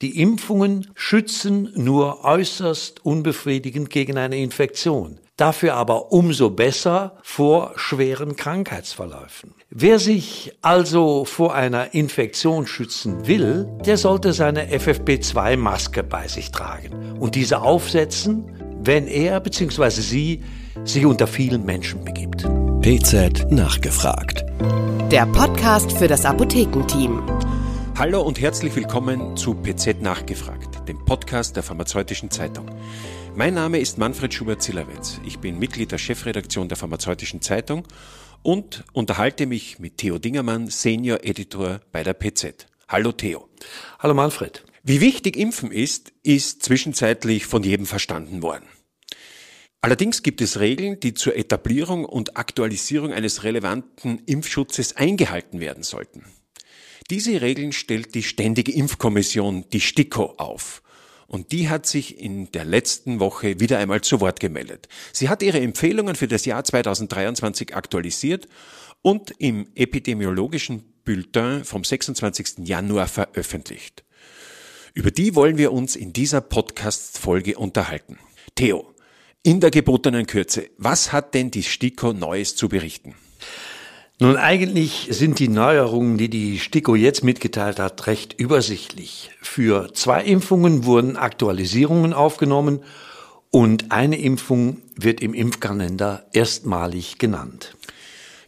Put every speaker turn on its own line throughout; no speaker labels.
Die Impfungen schützen nur äußerst unbefriedigend gegen eine Infektion, dafür aber umso besser vor schweren Krankheitsverläufen. Wer sich also vor einer Infektion schützen will, der sollte seine FFP2-Maske bei sich tragen und diese aufsetzen, wenn er bzw. sie sich unter vielen Menschen begibt.
PZ nachgefragt.
Der Podcast für das Apothekenteam.
Hallo und herzlich willkommen zu PZ nachgefragt, dem Podcast der Pharmazeutischen Zeitung. Mein Name ist Manfred Schubert-Zillerwitz. Ich bin Mitglied der Chefredaktion der Pharmazeutischen Zeitung und unterhalte mich mit Theo Dingermann, Senior Editor bei der PZ. Hallo Theo.
Hallo Manfred.
Wie wichtig Impfen ist, ist zwischenzeitlich von jedem verstanden worden. Allerdings gibt es Regeln, die zur Etablierung und Aktualisierung eines relevanten Impfschutzes eingehalten werden sollten. Diese Regeln stellt die Ständige Impfkommission, die STIKO, auf. Und die hat sich in der letzten Woche wieder einmal zu Wort gemeldet. Sie hat ihre Empfehlungen für das Jahr 2023 aktualisiert und im epidemiologischen Bulletin vom 26. Januar veröffentlicht. Über die wollen wir uns in dieser Podcast-Folge unterhalten. Theo, in der gebotenen Kürze, was hat denn die STIKO Neues zu berichten?
Nun, eigentlich sind die Neuerungen, die die STIKO jetzt mitgeteilt hat, recht übersichtlich. Für zwei Impfungen wurden Aktualisierungen aufgenommen und eine Impfung wird im Impfkalender erstmalig genannt.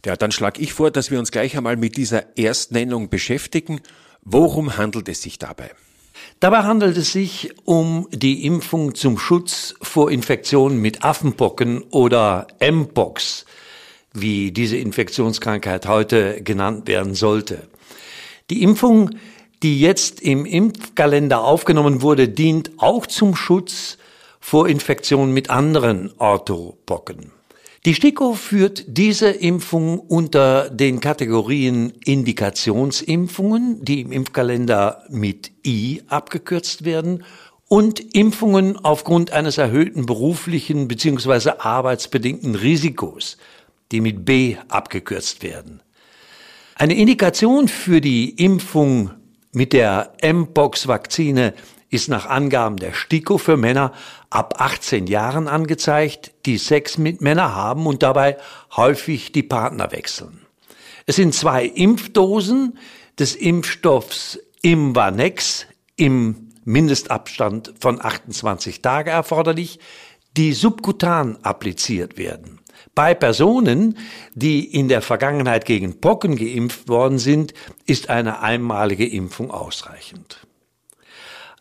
Ja, dann schlage ich vor, dass wir uns gleich einmal mit dieser Erstnennung beschäftigen. Worum handelt es sich dabei?
Dabei handelt es sich um die Impfung zum Schutz vor Infektionen mit Affenpocken oder Mpox, wie diese Infektionskrankheit heute genannt werden sollte. Die Impfung, die jetzt im Impfkalender aufgenommen wurde, dient auch zum Schutz vor Infektionen mit anderen Orthopocken. Die STIKO führt diese Impfung unter den Kategorien Indikationsimpfungen, die im Impfkalender mit I abgekürzt werden, und Impfungen aufgrund eines erhöhten beruflichen bzw. arbeitsbedingten Risikos, die mit B abgekürzt werden. Eine Indikation für die Impfung mit der Mpox-Vakzine ist nach Angaben der STIKO für Männer ab 18 Jahren angezeigt, die Sex mit Männern haben und dabei häufig die Partner wechseln. Es sind zwei Impfdosen des Impfstoffs Imvanex im Mindestabstand von 28 Tage erforderlich, die subkutan appliziert werden. Bei Personen, die in der Vergangenheit gegen Pocken geimpft worden sind, ist eine einmalige Impfung ausreichend.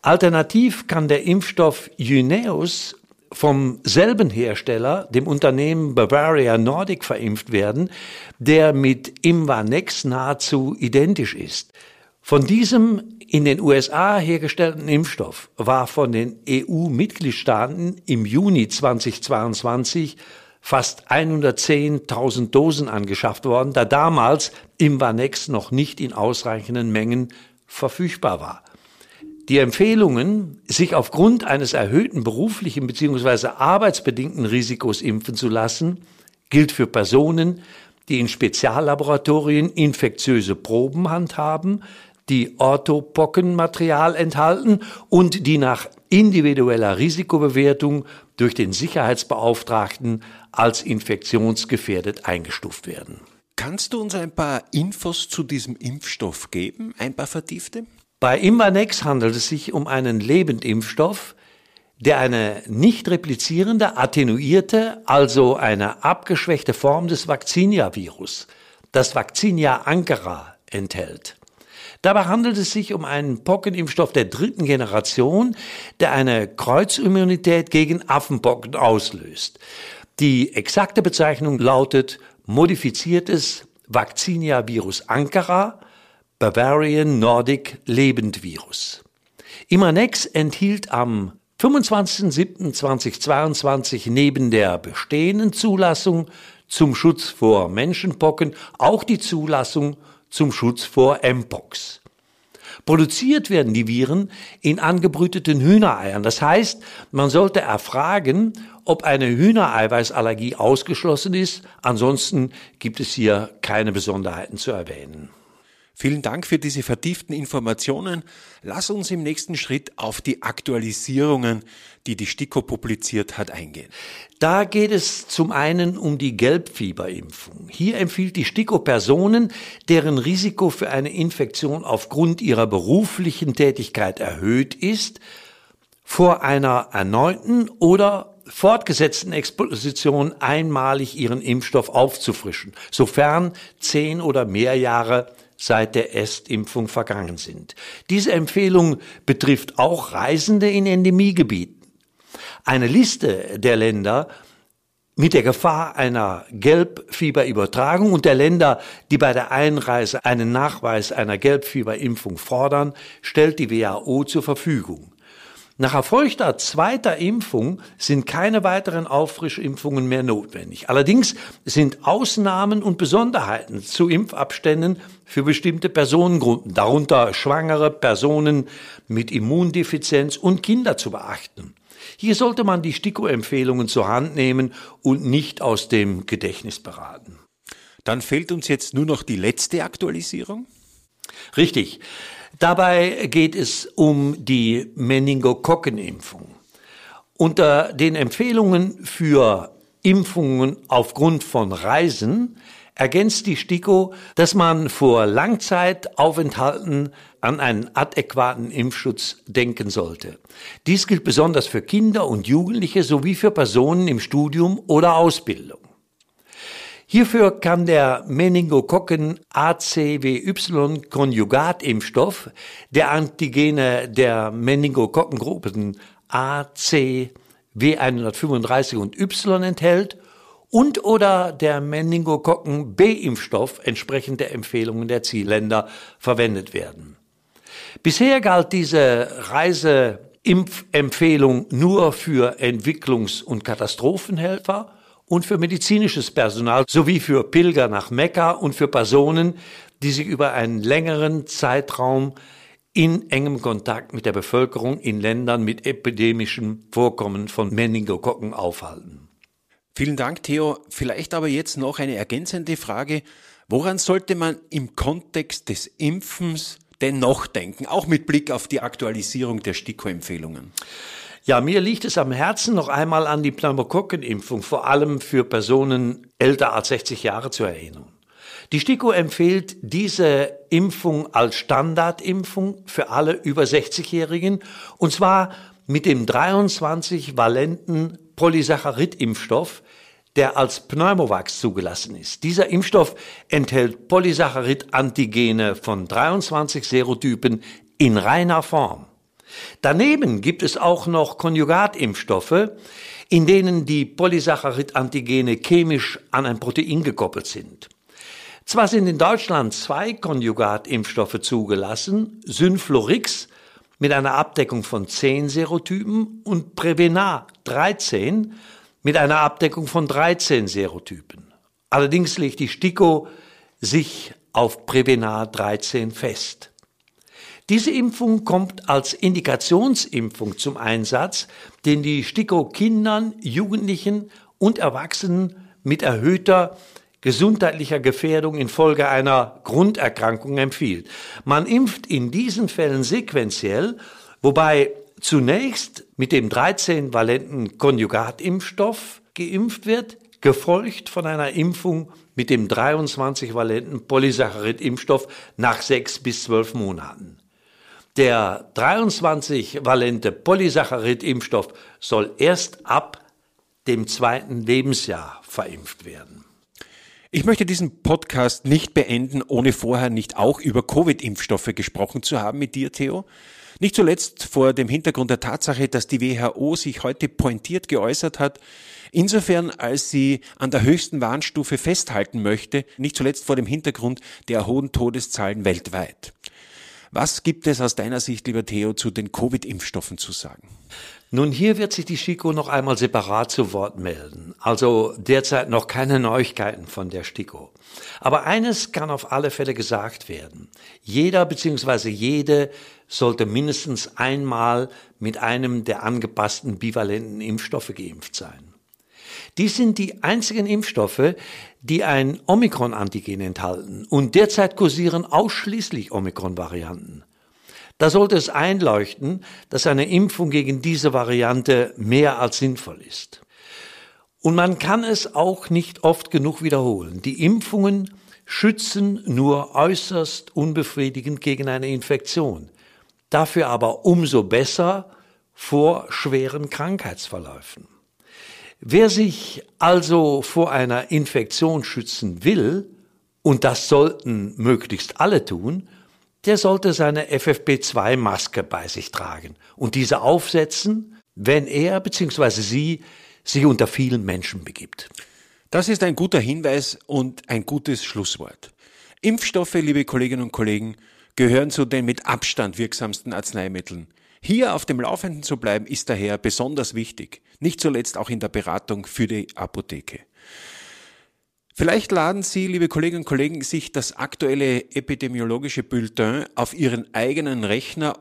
Alternativ kann der Impfstoff Jynneos vom selben Hersteller, dem Unternehmen Bavaria Nordic, verimpft werden, der mit Imvanex nahezu identisch ist. Von diesem in den USA hergestellten Impfstoff war von den EU-Mitgliedstaaten im Juni 2022 fast 110.000 Dosen angeschafft worden, da damals Imvanex noch nicht in ausreichenden Mengen verfügbar war. Die Empfehlungen, sich aufgrund eines erhöhten beruflichen bzw. arbeitsbedingten Risikos impfen zu lassen, gilt für Personen, die in Speziallaboratorien infektiöse Proben handhaben, die Orthopockenmaterial enthalten und die nach individueller Risikobewertung durch den Sicherheitsbeauftragten als infektionsgefährdet eingestuft werden.
Kannst du uns ein paar Infos zu diesem Impfstoff geben, ein paar vertiefte?
Bei Imvanex handelt es sich um einen Lebendimpfstoff, der eine nicht replizierende, attenuierte, also eine abgeschwächte Form des Vaccinia-Virus, das Vaccinia ankara, enthält. Dabei handelt es sich um einen Pockenimpfstoff der dritten Generation, der eine Kreuzimmunität gegen Affenpocken auslöst. Die exakte Bezeichnung lautet modifiziertes Vaccinia Virus Ankara, Bavarian Nordic Lebendvirus. Imanex enthielt am 25.07.2022 neben der bestehenden Zulassung zum Schutz vor Menschenpocken auch die Zulassung zum Schutz vor Mpox. Produziert werden die Viren in angebrüteten Hühnereiern. Das heißt, man sollte erfragen, ob eine Hühnereiweißallergie ausgeschlossen ist. Ansonsten gibt es hier keine Besonderheiten zu erwähnen.
Vielen Dank für diese vertieften Informationen. Lass uns im nächsten Schritt auf die Aktualisierungen, die die STIKO publiziert hat, eingehen.
Da geht es zum einen um die Gelbfieberimpfung. Hier empfiehlt die STIKO Personen, deren Risiko für eine Infektion aufgrund ihrer beruflichen Tätigkeit erhöht ist, vor einer erneuten oder fortgesetzten Exposition einmalig ihren Impfstoff aufzufrischen, sofern zehn oder mehr Jahre seit der Erstimpfung vergangen sind. Diese Empfehlung betrifft auch Reisende in Endemiegebieten. Eine Liste der Länder mit der Gefahr einer Gelbfieberübertragung und der Länder, die bei der Einreise einen Nachweis einer Gelbfieberimpfung fordern, stellt die WHO zur Verfügung. Nach erfolgter zweiter Impfung sind keine weiteren Auffrischimpfungen mehr notwendig. Allerdings sind Ausnahmen und Besonderheiten zu Impfabständen für bestimmte Personengruppen, darunter schwangere Personen mit Immundefizienz und Kinder zu beachten. Hier sollte man die STIKO-Empfehlungen zur Hand nehmen und nicht aus dem Gedächtnis beraten.
Dann fehlt uns jetzt nur noch die letzte Aktualisierung.
Richtig. Dabei geht es um die Meningokokkenimpfung. Unter den Empfehlungen für Impfungen aufgrund von Reisen ergänzt die STIKO, dass man vor Langzeitaufenthalten an einen adäquaten Impfschutz denken sollte. Dies gilt besonders für Kinder und Jugendliche sowie für Personen im Studium oder Ausbildung. Hierfür kann der Meningokokken ACWY-Konjugatimpfstoff der Antigene der Meningokokkengruppen AC W135 und Y enthält und oder der Meningokokken B-Impfstoff entsprechend der Empfehlungen der Zielländer verwendet werden. Bisher galt diese Reiseimpfempfehlung nur für Entwicklungs- und Katastrophenhelfer und für medizinisches Personal sowie für Pilger nach Mekka und für Personen, die sich über einen längeren Zeitraum in engem Kontakt mit der Bevölkerung in Ländern mit epidemischem Vorkommen von Meningokokken aufhalten.
Vielen Dank, Theo. Vielleicht aber jetzt noch eine ergänzende Frage. Woran sollte man im Kontext des Impfens denn noch denken, auch mit Blick auf die Aktualisierung der STIKO-Empfehlungen?
Ja, mir liegt es am Herzen, noch einmal an die Pneumokokkenimpfung, vor allem für Personen älter als 60 Jahre zu erinnern. Die STIKO empfiehlt diese Impfung als Standardimpfung für alle über 60-Jährigen und zwar mit dem 23-valenten Polysaccharid-Impfstoff, der als Pneumovax zugelassen ist. Dieser Impfstoff enthält Polysaccharid-Antigene von 23 Serotypen in reiner Form. Daneben gibt es auch noch Konjugatimpfstoffe, in denen die Polysaccharid-Antigene chemisch an ein Protein gekoppelt sind. Zwar sind in Deutschland zwei Konjugatimpfstoffe zugelassen, Synflorix mit einer Abdeckung von 10 Serotypen und Prevenar 13 mit einer Abdeckung von 13 Serotypen. Allerdings legt die STIKO sich auf Prevenar 13 fest. Diese Impfung kommt als Indikationsimpfung zum Einsatz, den die STIKO Kindern, Jugendlichen und Erwachsenen mit erhöhter gesundheitlicher Gefährdung infolge einer Grunderkrankung empfiehlt. Man impft in diesen Fällen sequenziell, wobei zunächst mit dem 13-valenten Konjugatimpfstoff geimpft wird, gefolgt von einer Impfung mit dem 23-valenten Polysaccharid-Impfstoff nach sechs bis zwölf Monaten. Der 23-valente Polysaccharid-Impfstoff soll erst ab dem zweiten Lebensjahr verimpft werden.
Ich möchte diesen Podcast nicht beenden, ohne vorher nicht auch über Covid-Impfstoffe gesprochen zu haben mit dir, Theo. Nicht zuletzt vor dem Hintergrund der Tatsache, dass die WHO sich heute pointiert geäußert hat, insofern als sie an der höchsten Warnstufe festhalten möchte, nicht zuletzt vor dem Hintergrund der hohen Todeszahlen weltweit. Was gibt es aus deiner Sicht, lieber Theo, zu den Covid-Impfstoffen zu sagen?
Nun, hier wird sich die STIKO noch einmal separat zu Wort melden. Also derzeit noch keine Neuigkeiten von der STIKO. Aber eines kann auf alle Fälle gesagt werden. Jeder bzw. jede sollte mindestens einmal mit einem der angepassten bivalenten Impfstoffe geimpft sein. Dies sind die einzigen Impfstoffe, die ein Omikron-Antigen enthalten und derzeit kursieren ausschließlich Omikron-Varianten. Da sollte es einleuchten, dass eine Impfung gegen diese Variante mehr als sinnvoll ist. Und man kann es auch nicht oft genug wiederholen. Die Impfungen schützen nur äußerst unbefriedigend gegen eine Infektion, dafür aber umso besser vor schweren Krankheitsverläufen. Wer sich also vor einer Infektion schützen will, und das sollten möglichst alle tun, der sollte seine FFP2-Maske bei sich tragen und diese aufsetzen, wenn er bzw. sie sich unter vielen Menschen begibt.
Das ist ein guter Hinweis und ein gutes Schlusswort. Impfstoffe, liebe Kolleginnen und Kollegen, gehören zu den mit Abstand wirksamsten Arzneimitteln. Hier auf dem Laufenden zu bleiben, ist daher besonders wichtig, nicht zuletzt auch in der Beratung für die Apotheke. Vielleicht laden Sie, liebe Kolleginnen und Kollegen, sich das aktuelle epidemiologische Bulletin auf Ihren eigenen Rechner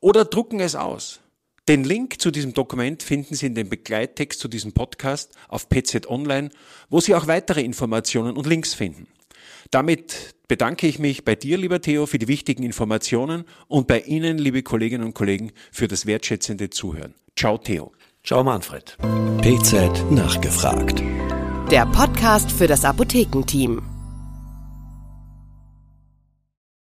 oder drucken es aus. Den Link zu diesem Dokument finden Sie in dem Begleittext zu diesem Podcast auf PZ Online, wo Sie auch weitere Informationen und Links finden. Damit bedanke ich mich bei dir, lieber Theo, für die wichtigen Informationen und bei Ihnen, liebe Kolleginnen und Kollegen, für das wertschätzende Zuhören. Ciao, Theo.
Ciao, Manfred.
PZ nachgefragt der Podcast für das Apothekenteam.